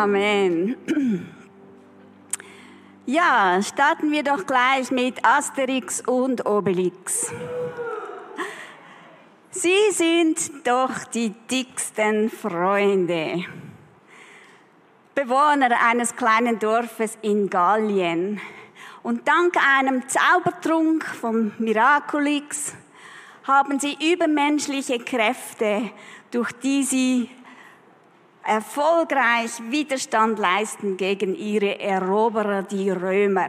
Amen. Ja, starten wir doch gleich mit Asterix und Obelix. Sie sind doch die dicksten Freunde. Bewohner eines kleinen Dorfes in Gallien. Und dank einem Zaubertrunk vom Miraculix haben sie übermenschliche Kräfte, durch die sie erfolgreich Widerstand leisten gegen ihre Eroberer, die Römer.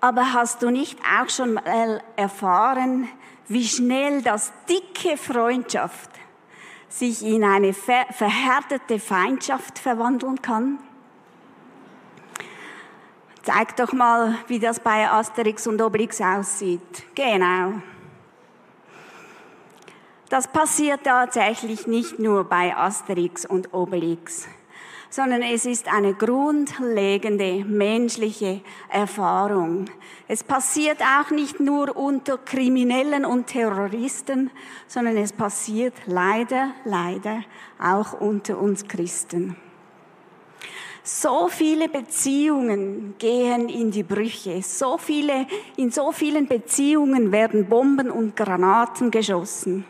Aber hast du nicht auch schon mal erfahren, wie schnell das dicke Freundschaft sich in eine verhärtete Feindschaft verwandeln kann? Zeig doch mal, wie das bei Asterix und Obelix aussieht. Genau. Das passiert tatsächlich nicht nur bei Asterix und Obelix, sondern es ist eine grundlegende menschliche Erfahrung. Es passiert auch nicht nur unter Kriminellen und Terroristen, sondern es passiert leider, leider auch unter uns Christen. So viele Beziehungen gehen in die Brüche. So viele, in so vielen Beziehungen werden Bomben und Granaten geschossen.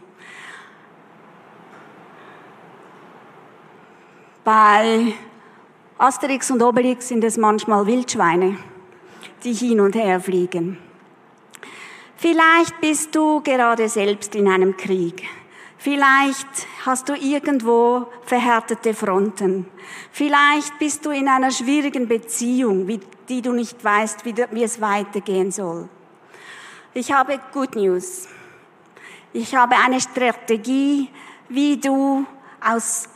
Bei Asterix und Obelix sind es manchmal Wildschweine, die hin und her fliegen. Vielleicht bist du gerade selbst in einem Krieg. Vielleicht hast du irgendwo verhärtete Fronten. Vielleicht bist du in einer schwierigen Beziehung, die du nicht weißt, wie es weitergehen soll. Ich habe Good News. Ich habe eine Strategie, wie du aus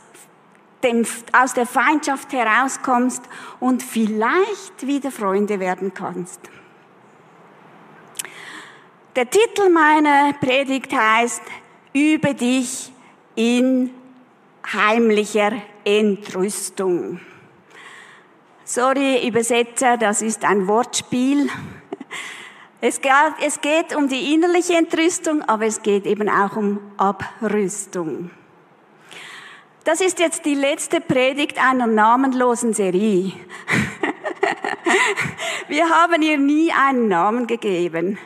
dem, aus der Feindschaft herauskommst und vielleicht wieder Freunde werden kannst. Der Titel meiner Predigt heißt, übe dich in heimlicher Entrüstung. Sorry, Übersetzer, das ist ein Wortspiel. Es geht, es geht um die innerliche Entrüstung, aber es geht eben auch um Abrüstung. Das ist jetzt die letzte Predigt einer namenlosen Serie. wir haben ihr nie einen Namen gegeben.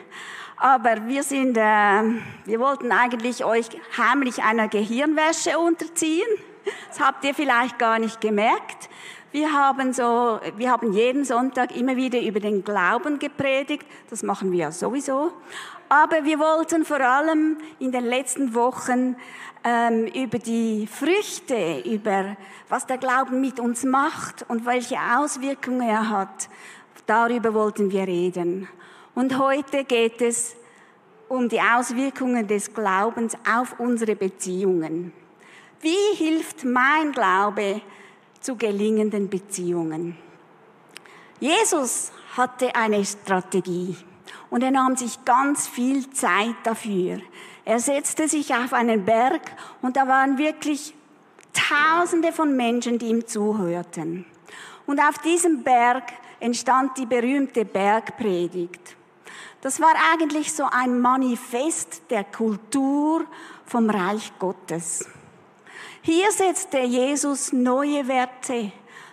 Aber wir sind, äh, wir wollten eigentlich euch heimlich einer Gehirnwäsche unterziehen. Das habt ihr vielleicht gar nicht gemerkt. Wir haben so, wir haben jeden Sonntag immer wieder über den Glauben gepredigt. Das machen wir ja sowieso. Aber wir wollten vor allem in den letzten Wochen ähm, über die Früchte, über was der Glauben mit uns macht und welche Auswirkungen er hat. Darüber wollten wir reden. Und heute geht es um die Auswirkungen des Glaubens auf unsere Beziehungen. Wie hilft mein Glaube zu gelingenden Beziehungen? Jesus hatte eine Strategie und er nahm sich ganz viel Zeit dafür. Er setzte sich auf einen Berg und da waren wirklich Tausende von Menschen, die ihm zuhörten. Und auf diesem Berg entstand die berühmte Bergpredigt. Das war eigentlich so ein Manifest der Kultur vom Reich Gottes. Hier setzte Jesus neue Werte,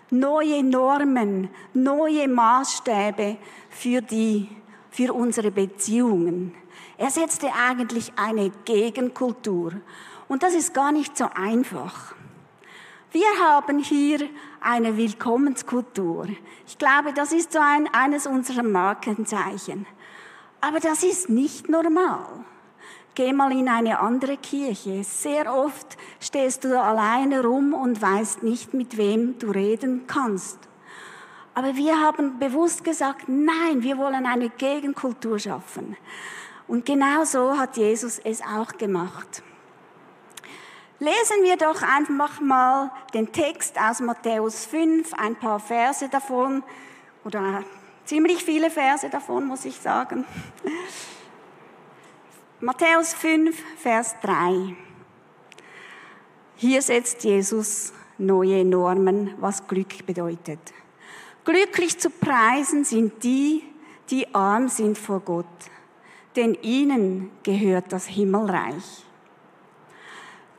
neue Normen, neue Maßstäbe für die, für unsere Beziehungen. Er setzte eigentlich eine Gegenkultur. Und das ist gar nicht so einfach. Wir haben hier eine Willkommenskultur. Ich glaube, das ist so ein, eines unserer Markenzeichen. Aber das ist nicht normal. Geh mal in eine andere Kirche. Sehr oft stehst du alleine rum und weißt nicht, mit wem du reden kannst. Aber wir haben bewusst gesagt, nein, wir wollen eine Gegenkultur schaffen. Und genau so hat Jesus es auch gemacht. Lesen wir doch einfach mal den Text aus Matthäus 5, ein paar Verse davon, oder ziemlich viele Verse davon, muss ich sagen. Matthäus 5, Vers 3. Hier setzt Jesus neue Normen, was Glück bedeutet. Glücklich zu preisen sind die, die arm sind vor Gott denn ihnen gehört das Himmelreich.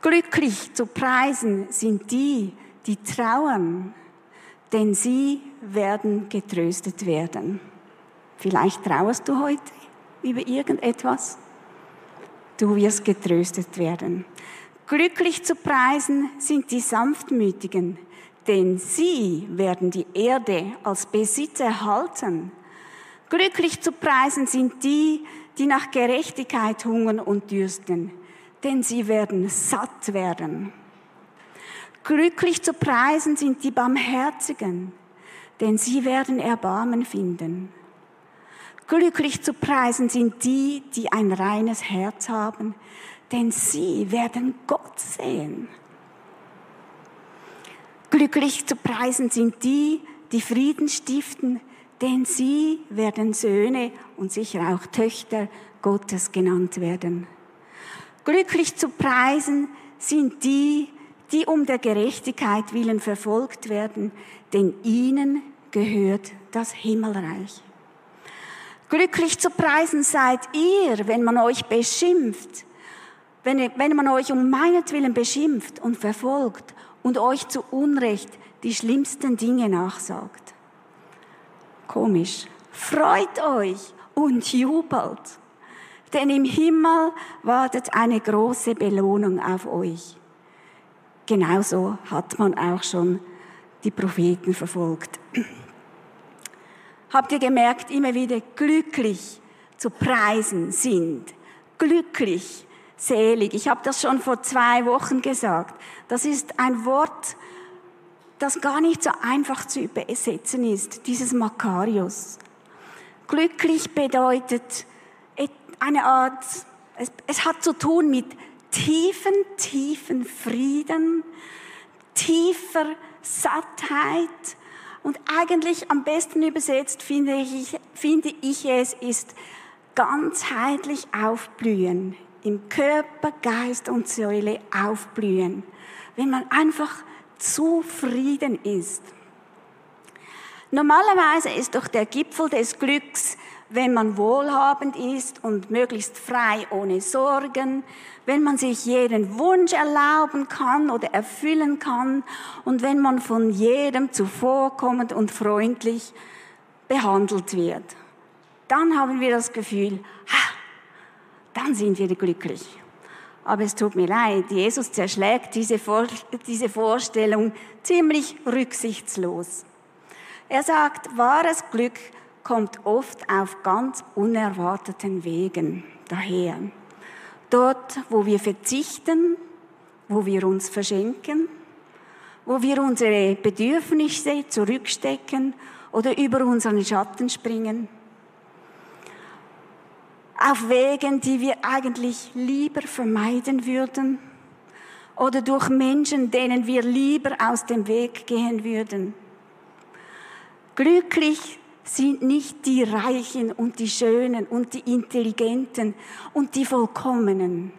Glücklich zu preisen sind die, die trauern, denn sie werden getröstet werden. Vielleicht trauerst du heute über irgendetwas. Du wirst getröstet werden. Glücklich zu preisen sind die Sanftmütigen, denn sie werden die Erde als Besitz erhalten. Glücklich zu preisen sind die, die nach Gerechtigkeit hungern und dürsten, denn sie werden satt werden. Glücklich zu preisen sind die Barmherzigen, denn sie werden Erbarmen finden. Glücklich zu preisen sind die, die ein reines Herz haben, denn sie werden Gott sehen. Glücklich zu preisen sind die, die Frieden stiften, denn sie werden Söhne und sicher auch Töchter Gottes genannt werden. Glücklich zu preisen sind die, die um der Gerechtigkeit willen verfolgt werden, denn ihnen gehört das Himmelreich. Glücklich zu preisen seid ihr, wenn man euch beschimpft, wenn, wenn man euch um meinetwillen beschimpft und verfolgt und euch zu Unrecht die schlimmsten Dinge nachsagt. Komisch. Freut euch und jubelt, denn im Himmel wartet eine große Belohnung auf euch. Genauso hat man auch schon die Propheten verfolgt. Habt ihr gemerkt, immer wieder glücklich zu preisen sind, glücklich selig. Ich habe das schon vor zwei Wochen gesagt. Das ist ein Wort, das gar nicht so einfach zu übersetzen ist, dieses Makarios. Glücklich bedeutet eine Art, es, es hat zu tun mit tiefen, tiefen Frieden, tiefer Sattheit und eigentlich am besten übersetzt finde ich, finde ich es ist ganzheitlich aufblühen im Körper, Geist und Säule aufblühen, wenn man einfach zufrieden ist. Normalerweise ist doch der Gipfel des Glücks, wenn man wohlhabend ist und möglichst frei ohne Sorgen, wenn man sich jeden Wunsch erlauben kann oder erfüllen kann und wenn man von jedem zuvorkommend und freundlich behandelt wird. Dann haben wir das Gefühl, ha, dann sind wir glücklich. Aber es tut mir leid, Jesus zerschlägt diese, Vor diese Vorstellung ziemlich rücksichtslos. Er sagt, wahres Glück kommt oft auf ganz unerwarteten Wegen daher. Dort, wo wir verzichten, wo wir uns verschenken, wo wir unsere Bedürfnisse zurückstecken oder über unseren Schatten springen auf Wegen, die wir eigentlich lieber vermeiden würden oder durch Menschen, denen wir lieber aus dem Weg gehen würden. Glücklich sind nicht die Reichen und die Schönen und die Intelligenten und die Vollkommenen.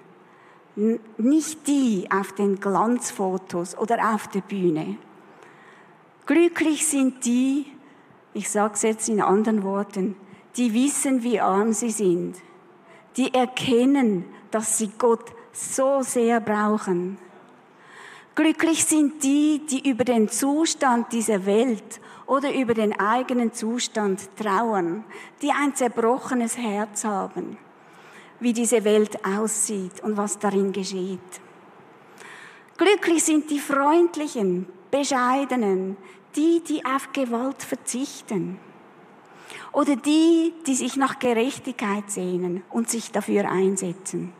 Nicht die auf den Glanzfotos oder auf der Bühne. Glücklich sind die, ich sage es jetzt in anderen Worten, die wissen, wie arm sie sind die erkennen, dass sie Gott so sehr brauchen. Glücklich sind die, die über den Zustand dieser Welt oder über den eigenen Zustand trauern, die ein zerbrochenes Herz haben, wie diese Welt aussieht und was darin geschieht. Glücklich sind die Freundlichen, Bescheidenen, die, die auf Gewalt verzichten. Oder die, die sich nach Gerechtigkeit sehnen und sich dafür einsetzen.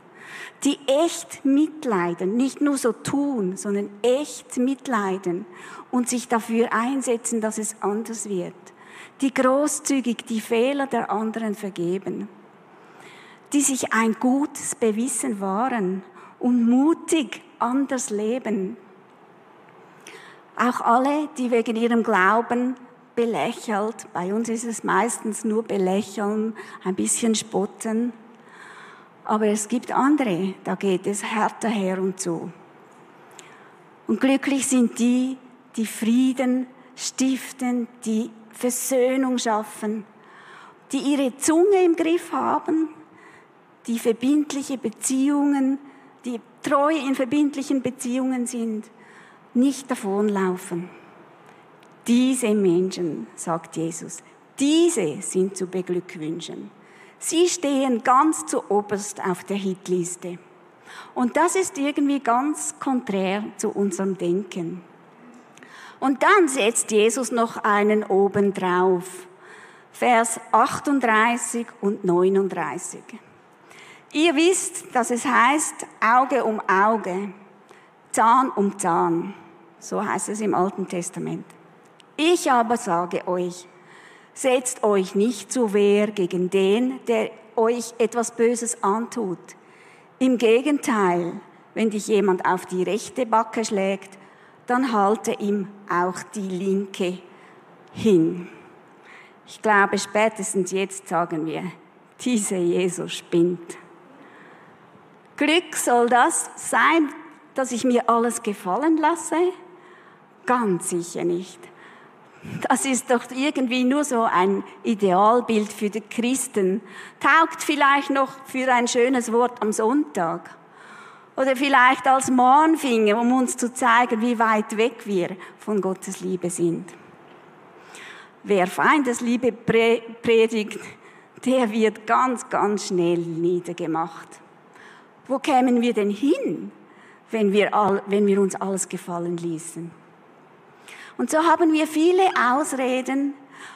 Die echt mitleiden, nicht nur so tun, sondern echt mitleiden und sich dafür einsetzen, dass es anders wird. Die großzügig die Fehler der anderen vergeben. Die sich ein gutes Bewissen wahren und mutig anders leben. Auch alle, die wegen ihrem Glauben belächelt. Bei uns ist es meistens nur belächeln, ein bisschen spotten. Aber es gibt andere, da geht es härter her und zu. Und glücklich sind die, die Frieden stiften, die Versöhnung schaffen, die ihre Zunge im Griff haben, die verbindliche Beziehungen, die treu in verbindlichen Beziehungen sind nicht davonlaufen. Diese Menschen, sagt Jesus, diese sind zu beglückwünschen. Sie stehen ganz zu oberst auf der Hitliste. Und das ist irgendwie ganz konträr zu unserem Denken. Und dann setzt Jesus noch einen oben drauf. Vers 38 und 39. Ihr wisst, dass es heißt Auge um Auge, Zahn um Zahn. So heißt es im Alten Testament. Ich aber sage euch, setzt euch nicht zu Wehr gegen den, der euch etwas Böses antut. Im Gegenteil, wenn dich jemand auf die rechte Backe schlägt, dann halte ihm auch die linke hin. Ich glaube, spätestens jetzt sagen wir, dieser Jesus spinnt. Glück soll das sein, dass ich mir alles gefallen lasse? Ganz sicher nicht. Das ist doch irgendwie nur so ein Idealbild für die Christen. Taugt vielleicht noch für ein schönes Wort am Sonntag. Oder vielleicht als Mahnfinger, um uns zu zeigen, wie weit weg wir von Gottes Liebe sind. Wer Feindesliebe predigt, der wird ganz, ganz schnell niedergemacht. Wo kämen wir denn hin, wenn wir, all, wenn wir uns alles gefallen ließen? Und so haben wir viele Ausreden,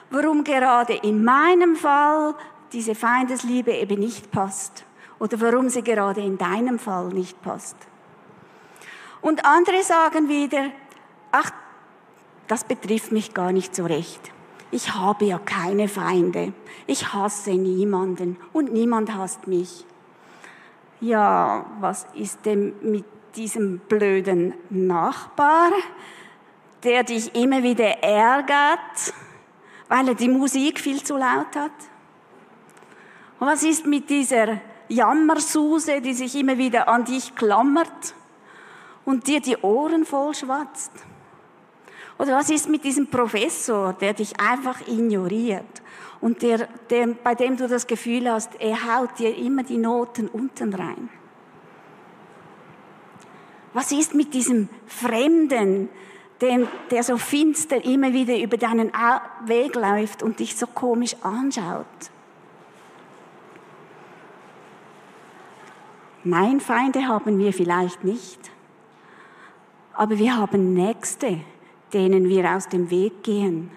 warum gerade in meinem Fall diese Feindesliebe eben nicht passt oder warum sie gerade in deinem Fall nicht passt. Und andere sagen wieder, ach, das betrifft mich gar nicht so recht. Ich habe ja keine Feinde. Ich hasse niemanden und niemand hasst mich. Ja, was ist denn mit diesem blöden Nachbar, der dich immer wieder ärgert, weil er die Musik viel zu laut hat? Und was ist mit dieser Jammersuse, die sich immer wieder an dich klammert und dir die Ohren vollschwatzt? Oder was ist mit diesem Professor, der dich einfach ignoriert und der, der, bei dem du das Gefühl hast, er haut dir immer die Noten unten rein? Was ist mit diesem Fremden, dem, der so finster immer wieder über deinen Weg läuft und dich so komisch anschaut? Nein, Feinde haben wir vielleicht nicht, aber wir haben Nächste, denen wir aus dem Weg gehen,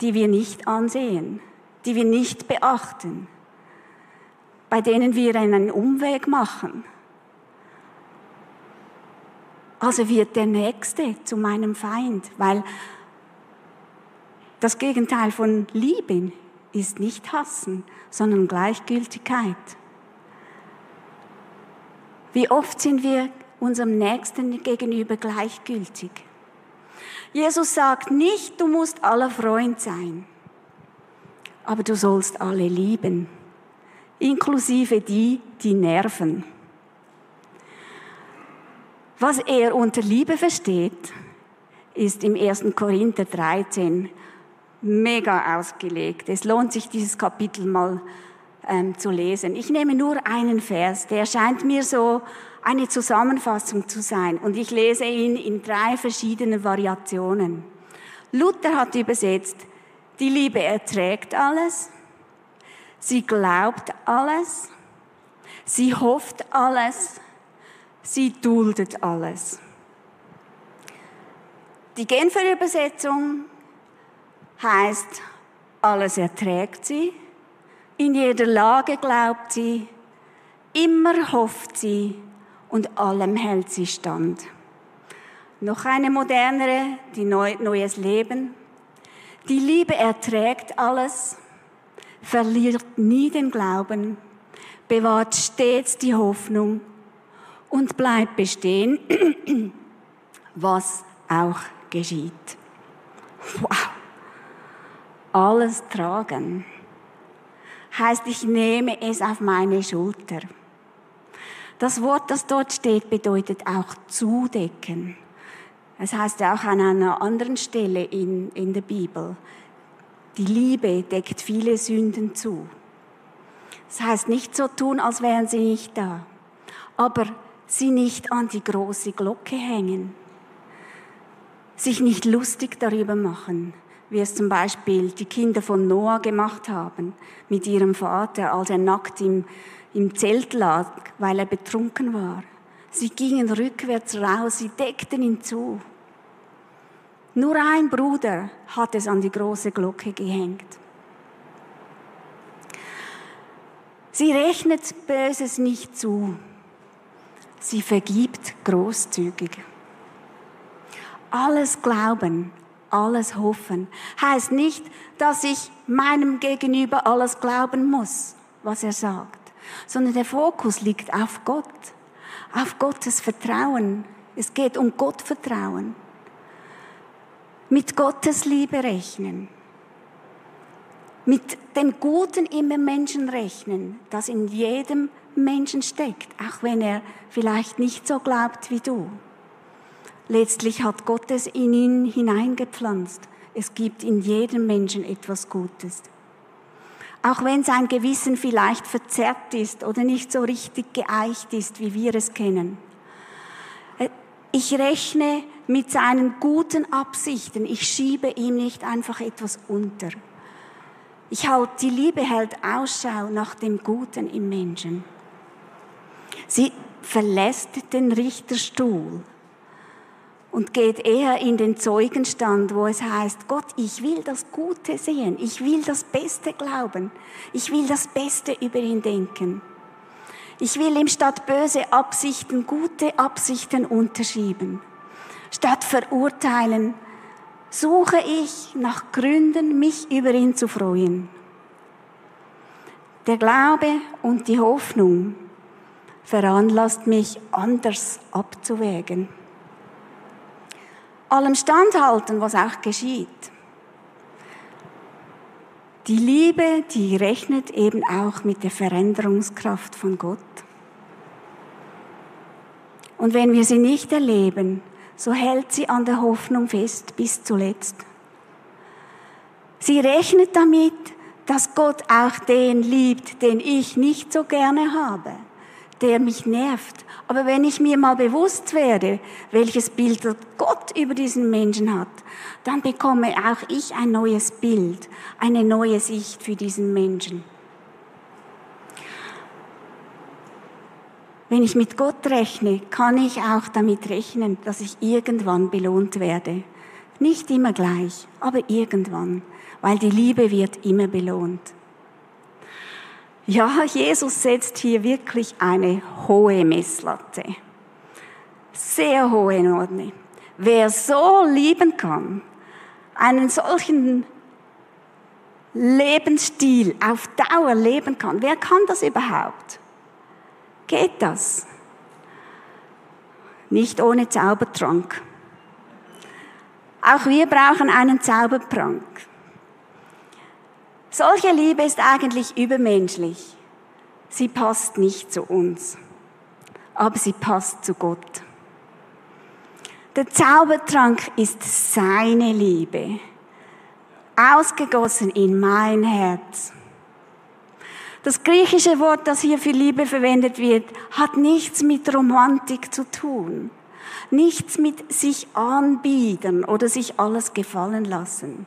die wir nicht ansehen, die wir nicht beachten, bei denen wir einen Umweg machen. Also wird der Nächste zu meinem Feind, weil das Gegenteil von Lieben ist nicht Hassen, sondern Gleichgültigkeit. Wie oft sind wir unserem Nächsten gegenüber gleichgültig? Jesus sagt nicht, du musst aller Freund sein, aber du sollst alle lieben, inklusive die, die nerven. Was er unter Liebe versteht, ist im 1. Korinther 13 mega ausgelegt. Es lohnt sich, dieses Kapitel mal ähm, zu lesen. Ich nehme nur einen Vers, der scheint mir so eine Zusammenfassung zu sein und ich lese ihn in drei verschiedenen Variationen. Luther hat übersetzt, die Liebe erträgt alles, sie glaubt alles, sie hofft alles, sie duldet alles. Die Genfer Übersetzung heißt, alles erträgt sie, in jeder Lage glaubt sie, immer hofft sie und allem hält sie stand. Noch eine modernere, die Neu Neues Leben. Die Liebe erträgt alles, verliert nie den Glauben, bewahrt stets die Hoffnung und bleibt bestehen, was auch geschieht. Wow. Alles tragen heißt, ich nehme es auf meine Schulter. Das Wort, das dort steht, bedeutet auch zudecken. Es heißt ja auch an einer anderen Stelle in, in der Bibel, die Liebe deckt viele Sünden zu. Das heißt nicht so tun, als wären sie nicht da, aber sie nicht an die große Glocke hängen. sich nicht lustig darüber machen, wie es zum Beispiel die Kinder von Noah gemacht haben mit ihrem Vater, als er nackt im, im Zelt lag, weil er betrunken war. Sie gingen rückwärts raus, sie deckten ihn zu. Nur ein Bruder hat es an die große Glocke gehängt. Sie rechnet Böses nicht zu. Sie vergibt großzügig. Alles glauben, alles hoffen heißt nicht, dass ich meinem Gegenüber alles glauben muss, was er sagt, sondern der Fokus liegt auf Gott, auf Gottes Vertrauen. Es geht um Gottvertrauen. Mit Gottes Liebe rechnen. Mit dem Guten im Menschen rechnen, das in jedem Menschen steckt, auch wenn er vielleicht nicht so glaubt wie du. Letztlich hat Gott es in ihn hineingepflanzt. Es gibt in jedem Menschen etwas Gutes. Auch wenn sein Gewissen vielleicht verzerrt ist oder nicht so richtig geeicht ist, wie wir es kennen. Äh, ich rechne mit seinen guten Absichten. Ich schiebe ihm nicht einfach etwas unter. Ich halte, die Liebe hält Ausschau nach dem Guten im Menschen. Sie verlässt den Richterstuhl und geht eher in den Zeugenstand, wo es heißt, Gott, ich will das Gute sehen, ich will das Beste glauben, ich will das Beste über ihn denken. Ich will ihm statt böse Absichten gute Absichten unterschieben. Statt verurteilen, suche ich nach Gründen, mich über ihn zu freuen. Der Glaube und die Hoffnung veranlasst mich, anders abzuwägen allem standhalten, was auch geschieht. Die Liebe, die rechnet eben auch mit der Veränderungskraft von Gott. Und wenn wir sie nicht erleben, so hält sie an der Hoffnung fest bis zuletzt. Sie rechnet damit, dass Gott auch den liebt, den ich nicht so gerne habe der mich nervt. Aber wenn ich mir mal bewusst werde, welches Bild Gott über diesen Menschen hat, dann bekomme auch ich ein neues Bild, eine neue Sicht für diesen Menschen. Wenn ich mit Gott rechne, kann ich auch damit rechnen, dass ich irgendwann belohnt werde. Nicht immer gleich, aber irgendwann, weil die Liebe wird immer belohnt. Ja, Jesus setzt hier wirklich eine hohe Messlatte. Sehr hohe Norme. Wer so lieben kann, einen solchen Lebensstil auf Dauer leben kann, wer kann das überhaupt? Geht das? Nicht ohne Zaubertrank. Auch wir brauchen einen Zaubertrank. Solche Liebe ist eigentlich übermenschlich. Sie passt nicht zu uns, aber sie passt zu Gott. Der Zaubertrank ist seine Liebe, ausgegossen in mein Herz. Das griechische Wort, das hier für Liebe verwendet wird, hat nichts mit Romantik zu tun, nichts mit sich anbieten oder sich alles gefallen lassen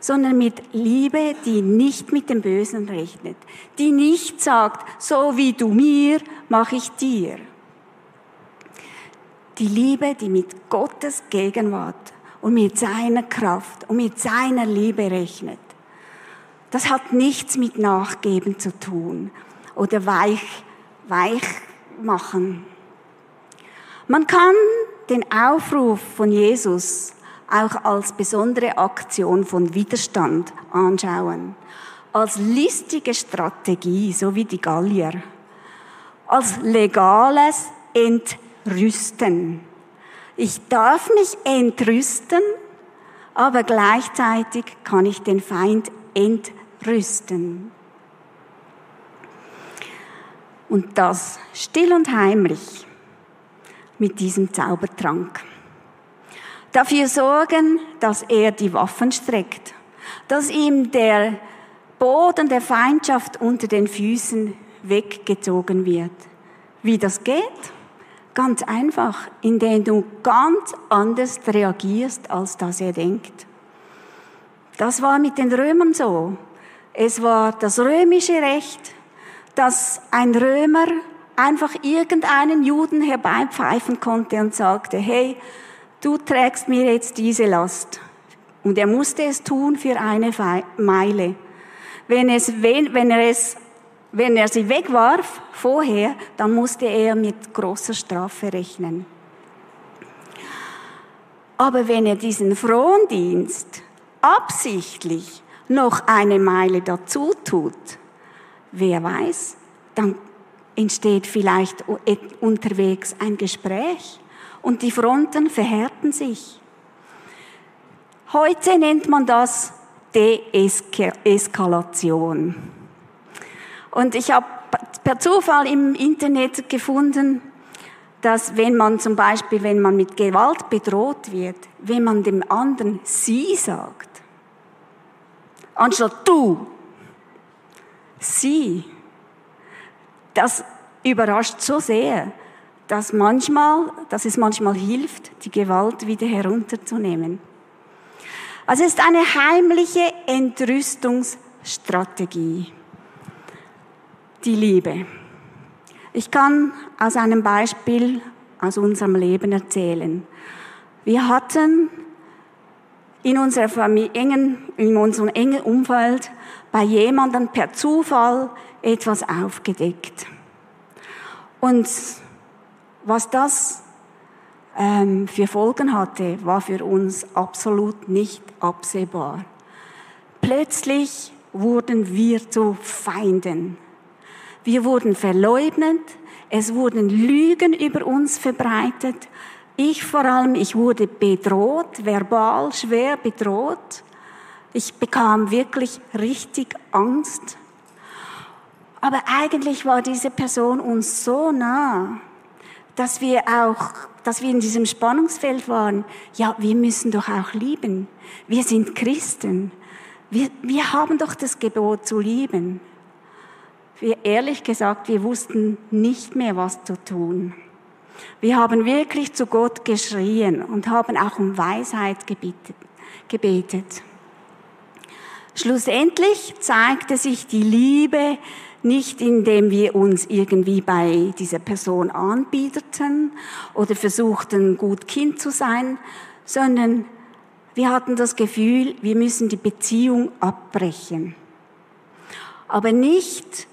sondern mit Liebe, die nicht mit dem Bösen rechnet, die nicht sagt, so wie du mir, mache ich dir. Die Liebe, die mit Gottes Gegenwart und mit seiner Kraft und mit seiner Liebe rechnet. Das hat nichts mit Nachgeben zu tun oder weich, weich machen. Man kann den Aufruf von Jesus auch als besondere Aktion von Widerstand anschauen. Als listige Strategie, so wie die Gallier. Als legales Entrüsten. Ich darf mich entrüsten, aber gleichzeitig kann ich den Feind entrüsten. Und das still und heimlich mit diesem Zaubertrank dafür sorgen, dass er die Waffen streckt, dass ihm der Boden der Feindschaft unter den Füßen weggezogen wird. Wie das geht? Ganz einfach, indem du ganz anders reagierst, als das er denkt. Das war mit den Römern so. Es war das römische Recht, dass ein Römer einfach irgendeinen Juden herbeipfeifen konnte und sagte, hey, du trägst mir jetzt diese Last. Und er musste es tun für eine Meile. Wenn, es, wenn, er es, wenn er sie wegwarf vorher, dann musste er mit großer Strafe rechnen. Aber wenn er diesen Frondienst absichtlich noch eine Meile dazu tut, wer weiß, dann entsteht vielleicht unterwegs ein Gespräch und die Fronten verhärten sich. Heute nennt man das Deeskalation. Und ich habe per Zufall im Internet gefunden, dass wenn man zum Beispiel, wenn man mit Gewalt bedroht wird, wenn man dem anderen sie sagt, anstatt du, sie, das überrascht so sehr, dass manchmal, dass es manchmal hilft, die Gewalt wieder herunterzunehmen. Also es ist eine heimliche Entrüstungsstrategie. Die Liebe. Ich kann aus einem Beispiel aus unserem Leben erzählen. Wir hatten in, unserer Familie, in unserem engen Umfeld bei jemandem per Zufall etwas aufgedeckt. Und was das ähm, für Folgen hatte, war für uns absolut nicht absehbar. Plötzlich wurden wir zu Feinden. Wir wurden verleugnet, es wurden Lügen über uns verbreitet. Ich vor allem, ich wurde bedroht, verbal schwer bedroht. Ich bekam wirklich richtig Angst. Aber eigentlich war diese Person uns so nah, dass wir auch, dass wir in diesem Spannungsfeld waren. Ja, wir müssen doch auch lieben. Wir sind Christen. Wir, wir haben doch das Gebot zu lieben. Wir, ehrlich gesagt, wir wussten nicht mehr, was zu tun. Wir haben wirklich zu Gott geschrien und haben auch um Weisheit gebetet. gebetet. Schlussendlich zeigte sich die Liebe nicht indem wir uns irgendwie bei dieser Person anbieteten oder versuchten, gut Kind zu sein, sondern wir hatten das Gefühl, wir müssen die Beziehung abbrechen. Aber nicht,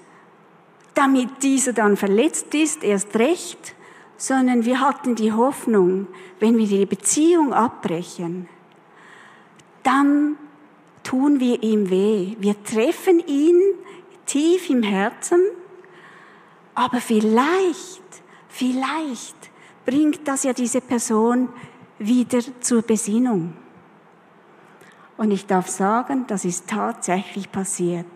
damit dieser dann verletzt ist, erst recht, sondern wir hatten die Hoffnung, wenn wir die Beziehung abbrechen, dann tun wir ihm weh. Wir treffen ihn tief im Herzen, aber vielleicht, vielleicht bringt das ja diese Person wieder zur Besinnung. Und ich darf sagen, das ist tatsächlich passiert.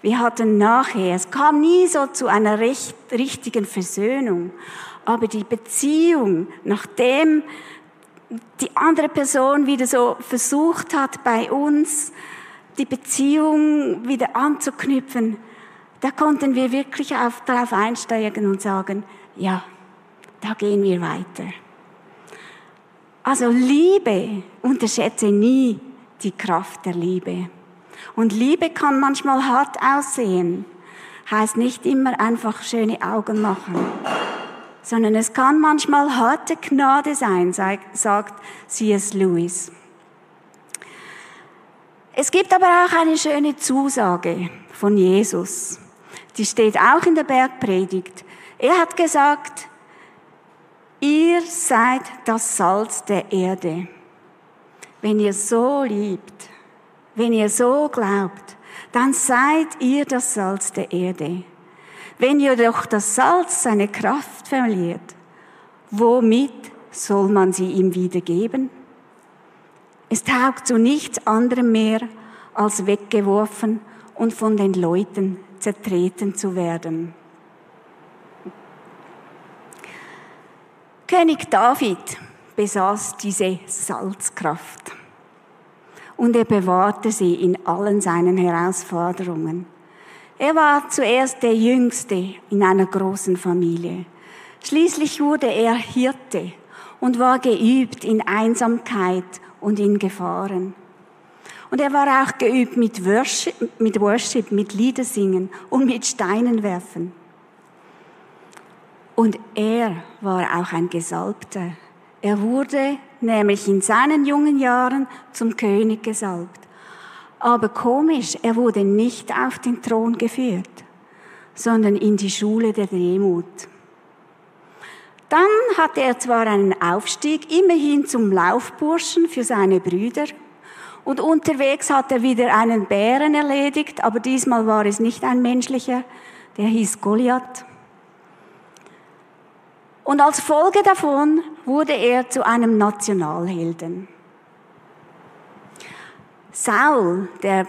Wir hatten nachher, es kam nie so zu einer recht, richtigen Versöhnung, aber die Beziehung, nachdem die andere Person wieder so versucht hat, bei uns die Beziehung wieder anzuknüpfen, da konnten wir wirklich auf, darauf einsteigen und sagen, ja, da gehen wir weiter. Also Liebe, unterschätze nie die Kraft der Liebe. Und Liebe kann manchmal hart aussehen, heißt nicht immer einfach schöne Augen machen, sondern es kann manchmal harte Gnade sein, sagt C.S. Lewis. Es gibt aber auch eine schöne Zusage von Jesus. Die steht auch in der Bergpredigt. Er hat gesagt, ihr seid das Salz der Erde. Wenn ihr so liebt, wenn ihr so glaubt, dann seid ihr das Salz der Erde. Wenn jedoch das Salz seine Kraft verliert, womit soll man sie ihm wiedergeben? Es taugt zu nichts anderem mehr, als weggeworfen und von den Leuten zertreten zu werden. König David besaß diese Salzkraft und er bewahrte sie in allen seinen Herausforderungen. Er war zuerst der Jüngste in einer großen Familie. Schließlich wurde er Hirte und war geübt in Einsamkeit und in Gefahren. Und er war auch geübt mit Worship, mit, Worship, mit Liedersingen und mit Steinen werfen. Und er war auch ein Gesalbter. Er wurde nämlich in seinen jungen Jahren zum König gesalbt. Aber komisch, er wurde nicht auf den Thron geführt, sondern in die Schule der Demut. Dann hatte er zwar einen Aufstieg immerhin zum Laufburschen für seine Brüder und unterwegs hat er wieder einen Bären erledigt, aber diesmal war es nicht ein menschlicher, der hieß Goliath. Und als Folge davon wurde er zu einem Nationalhelden. Saul, der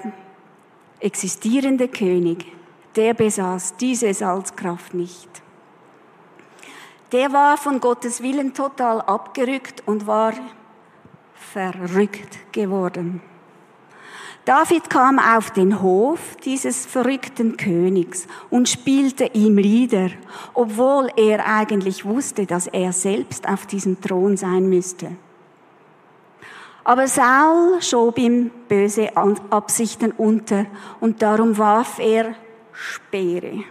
existierende König, der besaß diese Salzkraft nicht. Der war von Gottes Willen total abgerückt und war verrückt geworden. David kam auf den Hof dieses verrückten Königs und spielte ihm Lieder, obwohl er eigentlich wusste, dass er selbst auf diesem Thron sein müsste. Aber Saul schob ihm böse Absichten unter und darum warf er Speere.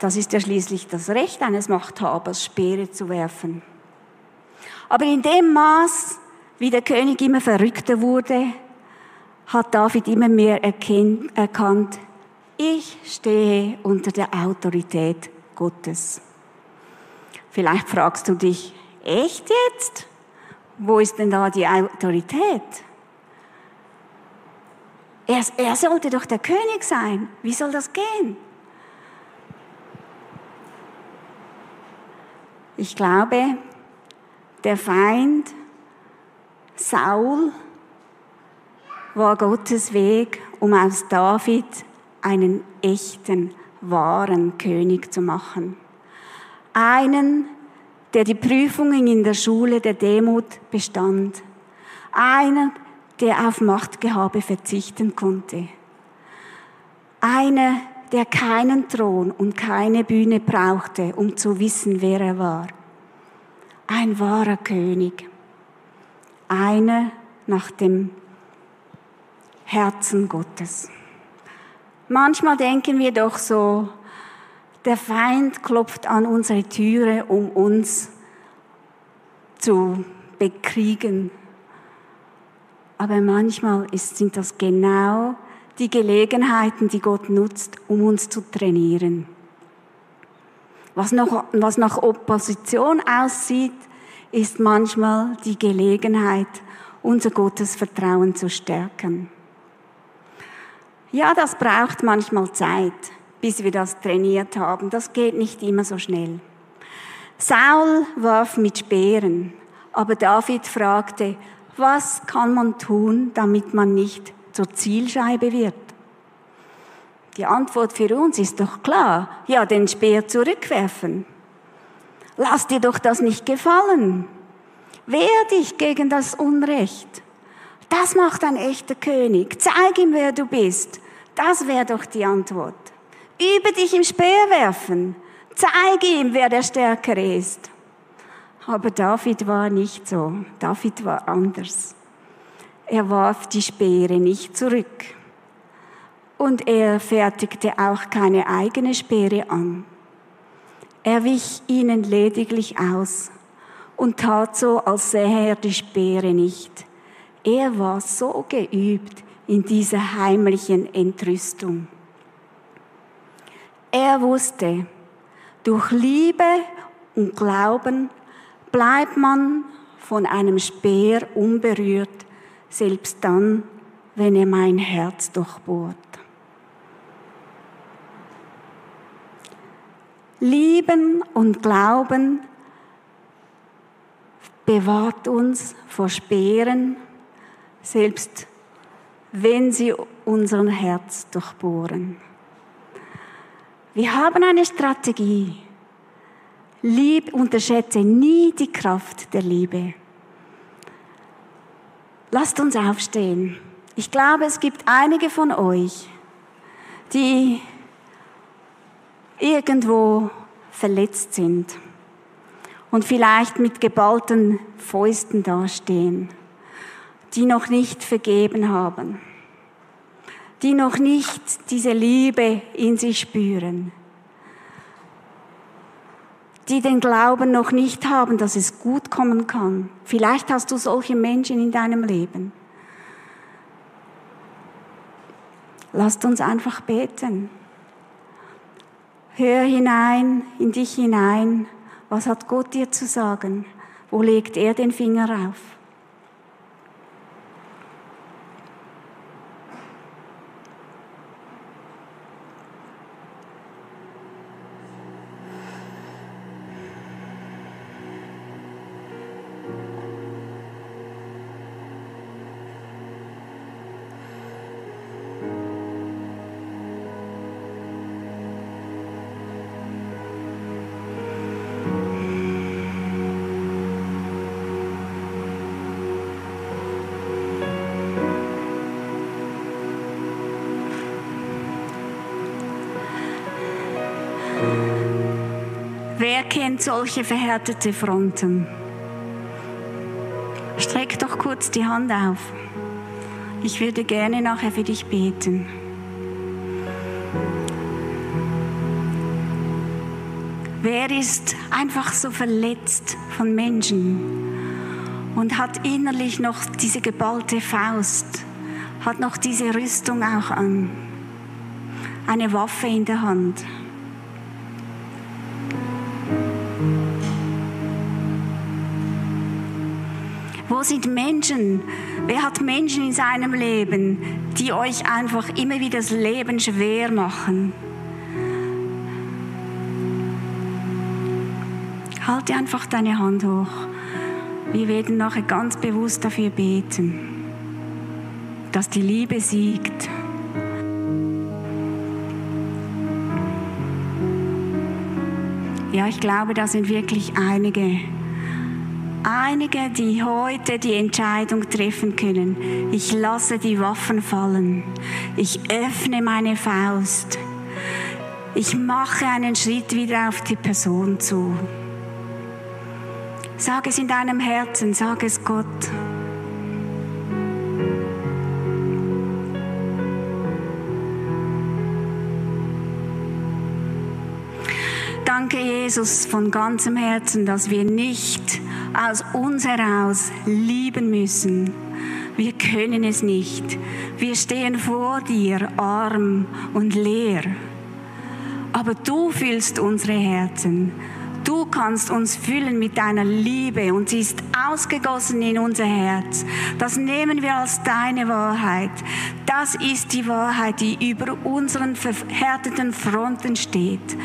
Das ist ja schließlich das Recht eines Machthabers, Speere zu werfen. Aber in dem Maß, wie der König immer verrückter wurde, hat David immer mehr erkannt, ich stehe unter der Autorität Gottes. Vielleicht fragst du dich, echt jetzt? Wo ist denn da die Autorität? Er, er sollte doch der König sein. Wie soll das gehen? Ich glaube, der Feind Saul war Gottes Weg, um aus David einen echten, wahren König zu machen. Einen, der die Prüfungen in der Schule der Demut bestand. Einer, der auf Machtgehabe verzichten konnte. Einer, der keinen Thron und keine Bühne brauchte, um zu wissen, wer er war ein wahrer König, einer nach dem Herzen Gottes. Manchmal denken wir doch so, der Feind klopft an unsere Türe, um uns zu bekriegen. Aber manchmal sind das genau die Gelegenheiten, die Gott nutzt, um uns zu trainieren. Was, noch, was nach Opposition aussieht, ist manchmal die Gelegenheit, unser Gottesvertrauen zu stärken. Ja, das braucht manchmal Zeit, bis wir das trainiert haben. Das geht nicht immer so schnell. Saul warf mit Speeren, aber David fragte, was kann man tun, damit man nicht zur Zielscheibe wird? Die Antwort für uns ist doch klar. Ja, den Speer zurückwerfen. Lass dir doch das nicht gefallen. Wehr dich gegen das Unrecht. Das macht ein echter König. Zeig ihm, wer du bist. Das wäre doch die Antwort. Übe dich im Speerwerfen. Zeige ihm, wer der Stärkere ist. Aber David war nicht so. David war anders. Er warf die Speere nicht zurück und er fertigte auch keine eigene Speere an. Er wich ihnen lediglich aus und tat so, als sähe er die Speere nicht. Er war so geübt in dieser heimlichen Entrüstung. Er wusste, durch Liebe und Glauben bleibt man von einem Speer unberührt, selbst dann, wenn er mein Herz durchbohrt. Lieben und Glauben bewahrt uns vor Speeren, selbst wenn sie unseren Herz durchbohren. Wir haben eine Strategie. Lieb, unterschätze nie die Kraft der Liebe. Lasst uns aufstehen. Ich glaube, es gibt einige von euch, die irgendwo verletzt sind und vielleicht mit geballten Fäusten dastehen, die noch nicht vergeben haben, die noch nicht diese Liebe in sich spüren, die den Glauben noch nicht haben, dass es gut kommen kann. Vielleicht hast du solche Menschen in deinem Leben. Lasst uns einfach beten. Hör hinein, in dich hinein. Was hat Gott dir zu sagen? Wo legt er den Finger auf? Solche verhärtete Fronten? Streck doch kurz die Hand auf. Ich würde gerne nachher für dich beten. Wer ist einfach so verletzt von Menschen und hat innerlich noch diese geballte Faust, hat noch diese Rüstung auch an, eine Waffe in der Hand? Wo sind Menschen? Wer hat Menschen in seinem Leben, die euch einfach immer wieder das Leben schwer machen? Halte einfach deine Hand hoch. Wir werden nachher ganz bewusst dafür beten, dass die Liebe siegt. Ja, ich glaube, da sind wirklich einige einige, die heute die Entscheidung treffen können. Ich lasse die Waffen fallen. Ich öffne meine Faust. Ich mache einen Schritt wieder auf die Person zu. Sag es in deinem Herzen, sag es Gott. Danke, Jesus, von ganzem Herzen, dass wir nicht aus uns heraus lieben müssen. Wir können es nicht. Wir stehen vor dir arm und leer. Aber du fühlst unsere Herzen. Du kannst uns füllen mit deiner Liebe und sie ist ausgegossen in unser Herz. Das nehmen wir als deine Wahrheit. Das ist die Wahrheit, die über unseren verhärteten Fronten steht.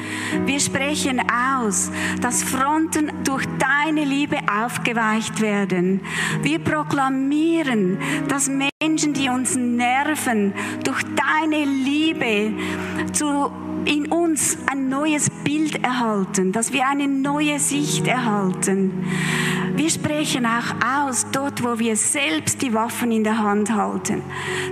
Wir sprechen aus, dass Fronten durch deine Liebe aufgeweicht werden. Wir proklamieren, dass Menschen, die uns nerven, durch deine Liebe zu in uns ein neues Bild erhalten, dass wir eine neue Sicht erhalten. Wir sprechen auch aus, dort wo wir selbst die Waffen in der Hand halten,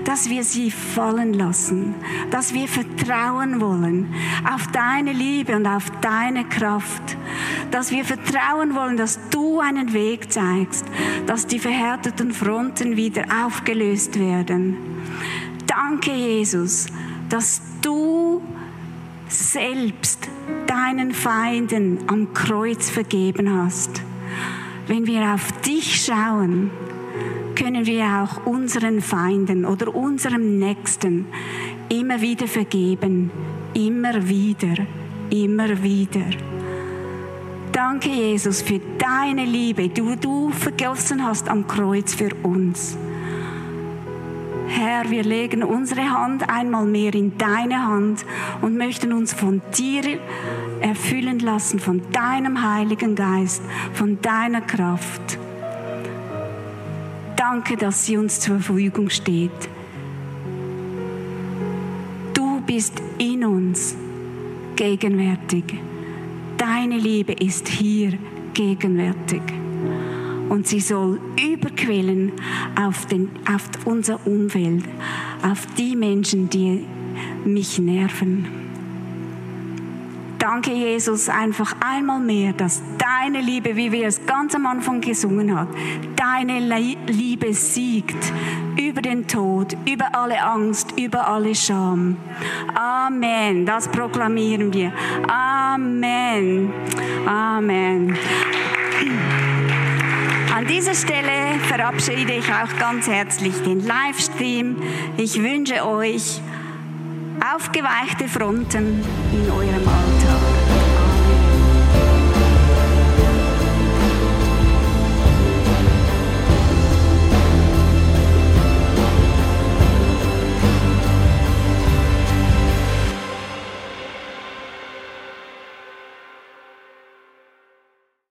dass wir sie fallen lassen, dass wir vertrauen wollen auf deine Liebe und auf deine Kraft, dass wir vertrauen wollen, dass du einen Weg zeigst, dass die verhärteten Fronten wieder aufgelöst werden. Danke, Jesus, dass du selbst deinen Feinden am Kreuz vergeben hast. Wenn wir auf dich schauen, können wir auch unseren Feinden oder unserem Nächsten immer wieder vergeben. Immer wieder, immer wieder. Danke, Jesus, für deine Liebe, die du vergossen hast am Kreuz für uns. Herr, wir legen unsere Hand einmal mehr in deine Hand und möchten uns von dir erfüllen lassen, von deinem Heiligen Geist, von deiner Kraft. Danke, dass sie uns zur Verfügung steht. Du bist in uns gegenwärtig. Deine Liebe ist hier gegenwärtig und sie soll überquellen auf, den, auf unser Umfeld, auf die Menschen, die mich nerven. Danke, Jesus, einfach einmal mehr, dass deine Liebe, wie wir es ganz am Anfang gesungen haben, deine Liebe siegt über den Tod, über alle Angst, über alle Scham. Amen. Das proklamieren wir. Amen. Amen. An dieser Stelle verabschiede ich auch ganz herzlich den Livestream. Ich wünsche euch aufgeweichte Fronten in eurem Alltag.